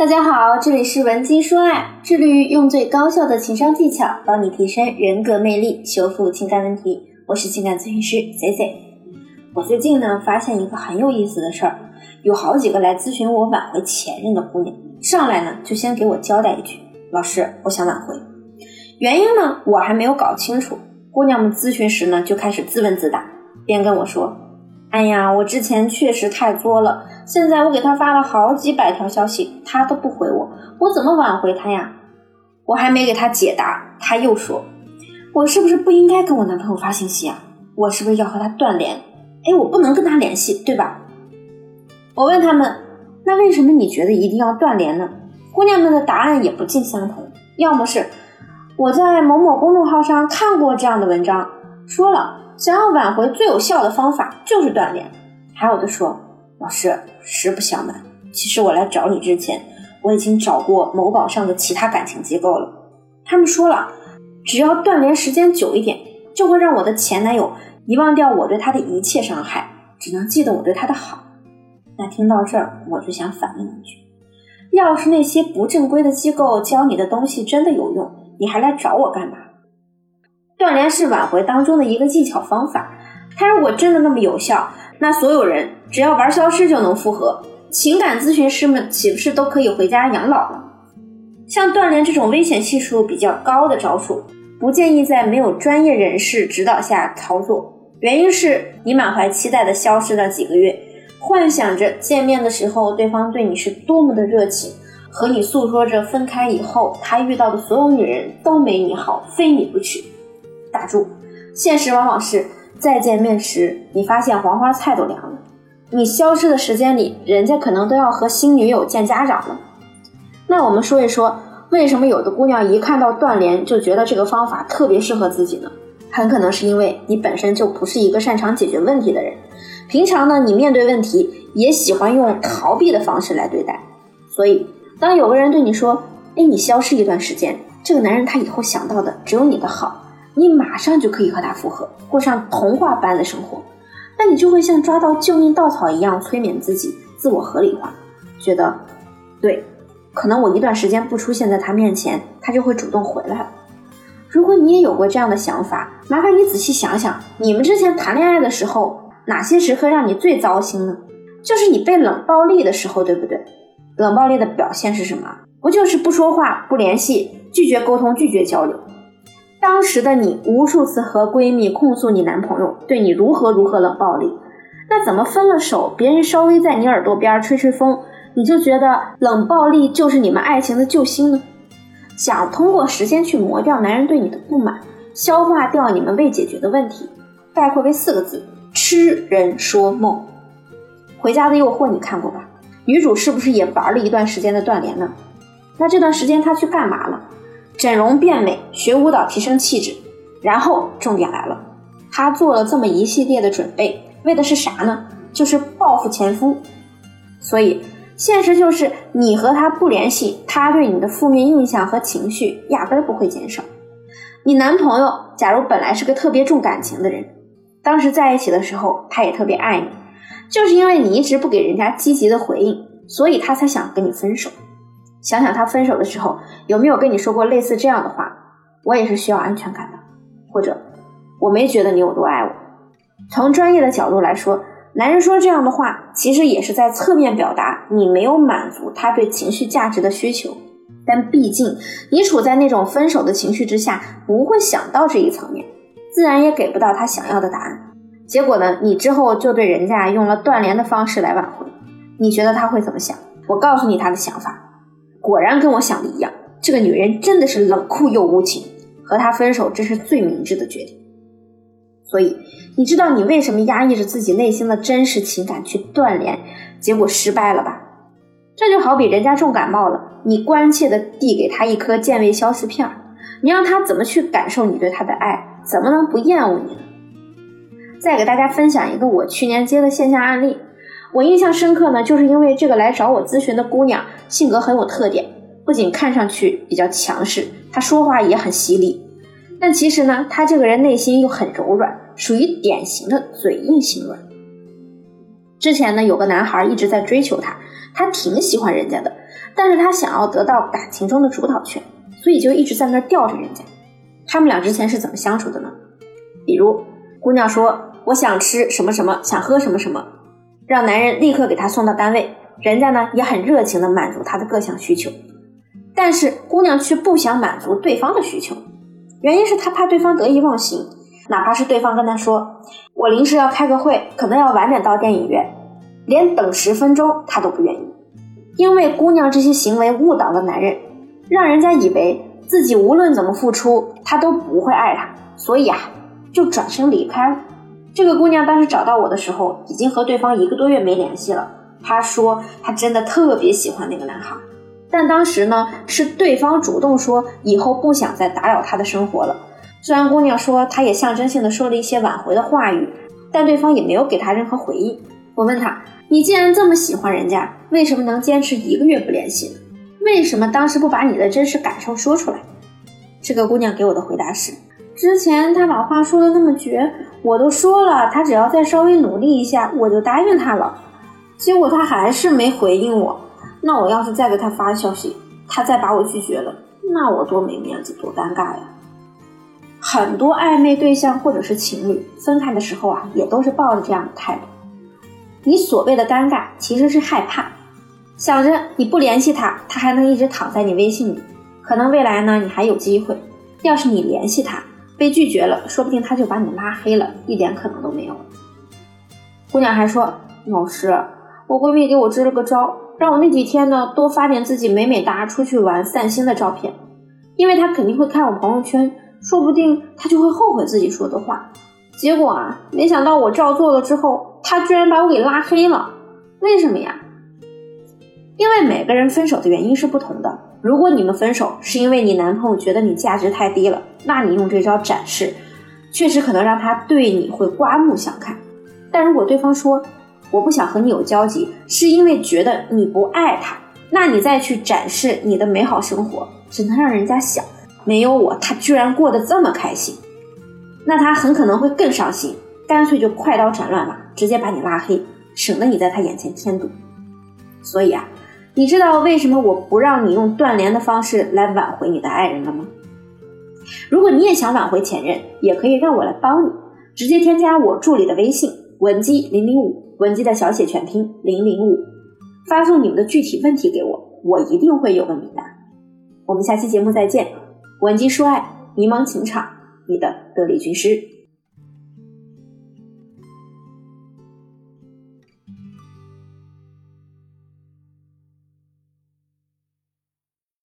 大家好，这里是文姬说爱，致力于用最高效的情商技巧帮你提升人格魅力，修复情感问题。我是情感咨询师 Z Z。我最近呢发现一个很有意思的事儿，有好几个来咨询我挽回前任的姑娘，上来呢就先给我交代一句：“老师，我想挽回。”原因呢我还没有搞清楚。姑娘们咨询时呢就开始自问自答，边跟我说。哎呀，我之前确实太作了。现在我给他发了好几百条消息，他都不回我，我怎么挽回他呀？我还没给他解答，他又说，我是不是不应该跟我男朋友发信息啊？我是不是要和他断联？哎，我不能跟他联系，对吧？我问他们，那为什么你觉得一定要断联呢？姑娘们的答案也不尽相同，要么是我在某某公众号上看过这样的文章，说了。想要挽回最有效的方法就是断联，还有的说，老师实不相瞒，其实我来找你之前，我已经找过某宝上的其他感情机构了。他们说了，只要断联时间久一点，就会让我的前男友遗忘掉我对他的一切伤害，只能记得我对他的好。那听到这儿，我就想反问一句：要是那些不正规的机构教你的东西真的有用，你还来找我干嘛？断联是挽回当中的一个技巧方法，它如果真的那么有效，那所有人只要玩消失就能复合，情感咨询师们岂不是都可以回家养老了？像断联这种危险系数比较高的招数，不建议在没有专业人士指导下操作。原因是你满怀期待的消失了几个月，幻想着见面的时候对方对你是多么的热情，和你诉说着分开以后他遇到的所有女人都没你好，非你不娶。打住！现实往往是再见面时，你发现黄花菜都凉了。你消失的时间里，人家可能都要和新女友见家长了。那我们说一说，为什么有的姑娘一看到断联就觉得这个方法特别适合自己呢？很可能是因为你本身就不是一个擅长解决问题的人。平常呢，你面对问题也喜欢用逃避的方式来对待。所以，当有个人对你说：“哎，你消失一段时间，这个男人他以后想到的只有你的好。”你马上就可以和他复合，过上童话般的生活，那你就会像抓到救命稻草一样催眠自己，自我合理化，觉得对，可能我一段时间不出现在他面前，他就会主动回来了。如果你也有过这样的想法，麻烦你仔细想想，你们之前谈恋爱的时候，哪些时刻让你最糟心呢？就是你被冷暴力的时候，对不对？冷暴力的表现是什么？不就是不说话、不联系、拒绝沟通、拒绝交流？当时的你无数次和闺蜜控诉你男朋友对你如何如何冷暴力，那怎么分了手，别人稍微在你耳朵边吹吹风，你就觉得冷暴力就是你们爱情的救星呢？想通过时间去磨掉男人对你的不满，消化掉你们未解决的问题，概括为四个字：痴人说梦。回家的诱惑你看过吧？女主是不是也玩了一段时间的断联呢？那这段时间她去干嘛了？整容变美，学舞蹈提升气质，然后重点来了，他做了这么一系列的准备，为的是啥呢？就是报复前夫。所以现实就是，你和他不联系，他对你的负面印象和情绪压根儿不会减少。你男朋友假如本来是个特别重感情的人，当时在一起的时候，他也特别爱你，就是因为你一直不给人家积极的回应，所以他才想跟你分手。想想他分手的时候有没有跟你说过类似这样的话？我也是需要安全感的，或者我没觉得你有多爱我。从专业的角度来说，男人说这样的话，其实也是在侧面表达你没有满足他对情绪价值的需求。但毕竟你处在那种分手的情绪之下，不会想到这一层面，自然也给不到他想要的答案。结果呢，你之后就对人家用了断联的方式来挽回，你觉得他会怎么想？我告诉你他的想法。果然跟我想的一样，这个女人真的是冷酷又无情，和她分手这是最明智的决定。所以，你知道你为什么压抑着自己内心的真实情感去断联，结果失败了吧？这就好比人家重感冒了，你关切的递给他一颗健胃消食片，你让他怎么去感受你对他的爱？怎么能不厌恶你呢？再给大家分享一个我去年接的线下案例。我印象深刻呢，就是因为这个来找我咨询的姑娘性格很有特点，不仅看上去比较强势，她说话也很犀利。但其实呢，她这个人内心又很柔软，属于典型的嘴硬心软。之前呢，有个男孩一直在追求她，她挺喜欢人家的，但是她想要得到感情中的主导权，所以就一直在那吊着人家。他们俩之前是怎么相处的呢？比如，姑娘说我想吃什么什么，想喝什么什么，让男人立刻给她送到单位，人家呢也很热情的满足她的各项需求。但是姑娘却不想满足对方的需求，原因是她怕对方得意忘形，哪怕是对方跟她说我临时要开个会，可能要晚点到电影院，连等十分钟她都不愿意，因为姑娘这些行为误导了男人，让人家以为自己无论怎么付出，他都不会爱她，所以啊，就转身离开了。这个姑娘当时找到我的时候，已经和对方一个多月没联系了。她说她真的特别喜欢那个男孩。但当时呢，是对方主动说以后不想再打扰他的生活了。虽然姑娘说她也象征性的说了一些挽回的话语，但对方也没有给她任何回应。我问她：“你既然这么喜欢人家，为什么能坚持一个月不联系？为什么当时不把你的真实感受说出来？”这个姑娘给我的回答是：之前他把话说的那么绝，我都说了，他只要再稍微努力一下，我就答应他了。结果他还是没回应我。那我要是再给他发消息，他再把我拒绝了，那我多没面子，多尴尬呀！很多暧昧对象或者是情侣分开的时候啊，也都是抱着这样的态度。你所谓的尴尬，其实是害怕，想着你不联系他，他还能一直躺在你微信里，可能未来呢你还有机会。要是你联系他，被拒绝了，说不定他就把你拉黑了，一点可能都没有。姑娘还说，老师，我闺蜜给我支了个招。让我那几天呢多发点自己美美哒出去玩散心的照片，因为他肯定会看我朋友圈，说不定他就会后悔自己说的话。结果啊，没想到我照做了之后，他居然把我给拉黑了。为什么呀？因为每个人分手的原因是不同的。如果你们分手是因为你男朋友觉得你价值太低了，那你用这招展示，确实可能让他对你会刮目相看。但如果对方说，我不想和你有交集，是因为觉得你不爱他。那你再去展示你的美好生活，只能让人家想，没有我，他居然过得这么开心。那他很可能会更伤心，干脆就快刀斩乱麻，直接把你拉黑，省得你在他眼前添堵。所以啊，你知道为什么我不让你用断联的方式来挽回你的爱人了吗？如果你也想挽回前任，也可以让我来帮你，直接添加我助理的微信文姬零零五。文姬的小写全拼零零五，发送你们的具体问题给我，我一定会有问必答。我们下期节目再见。文姬说爱，迷茫情场，你的得力军师。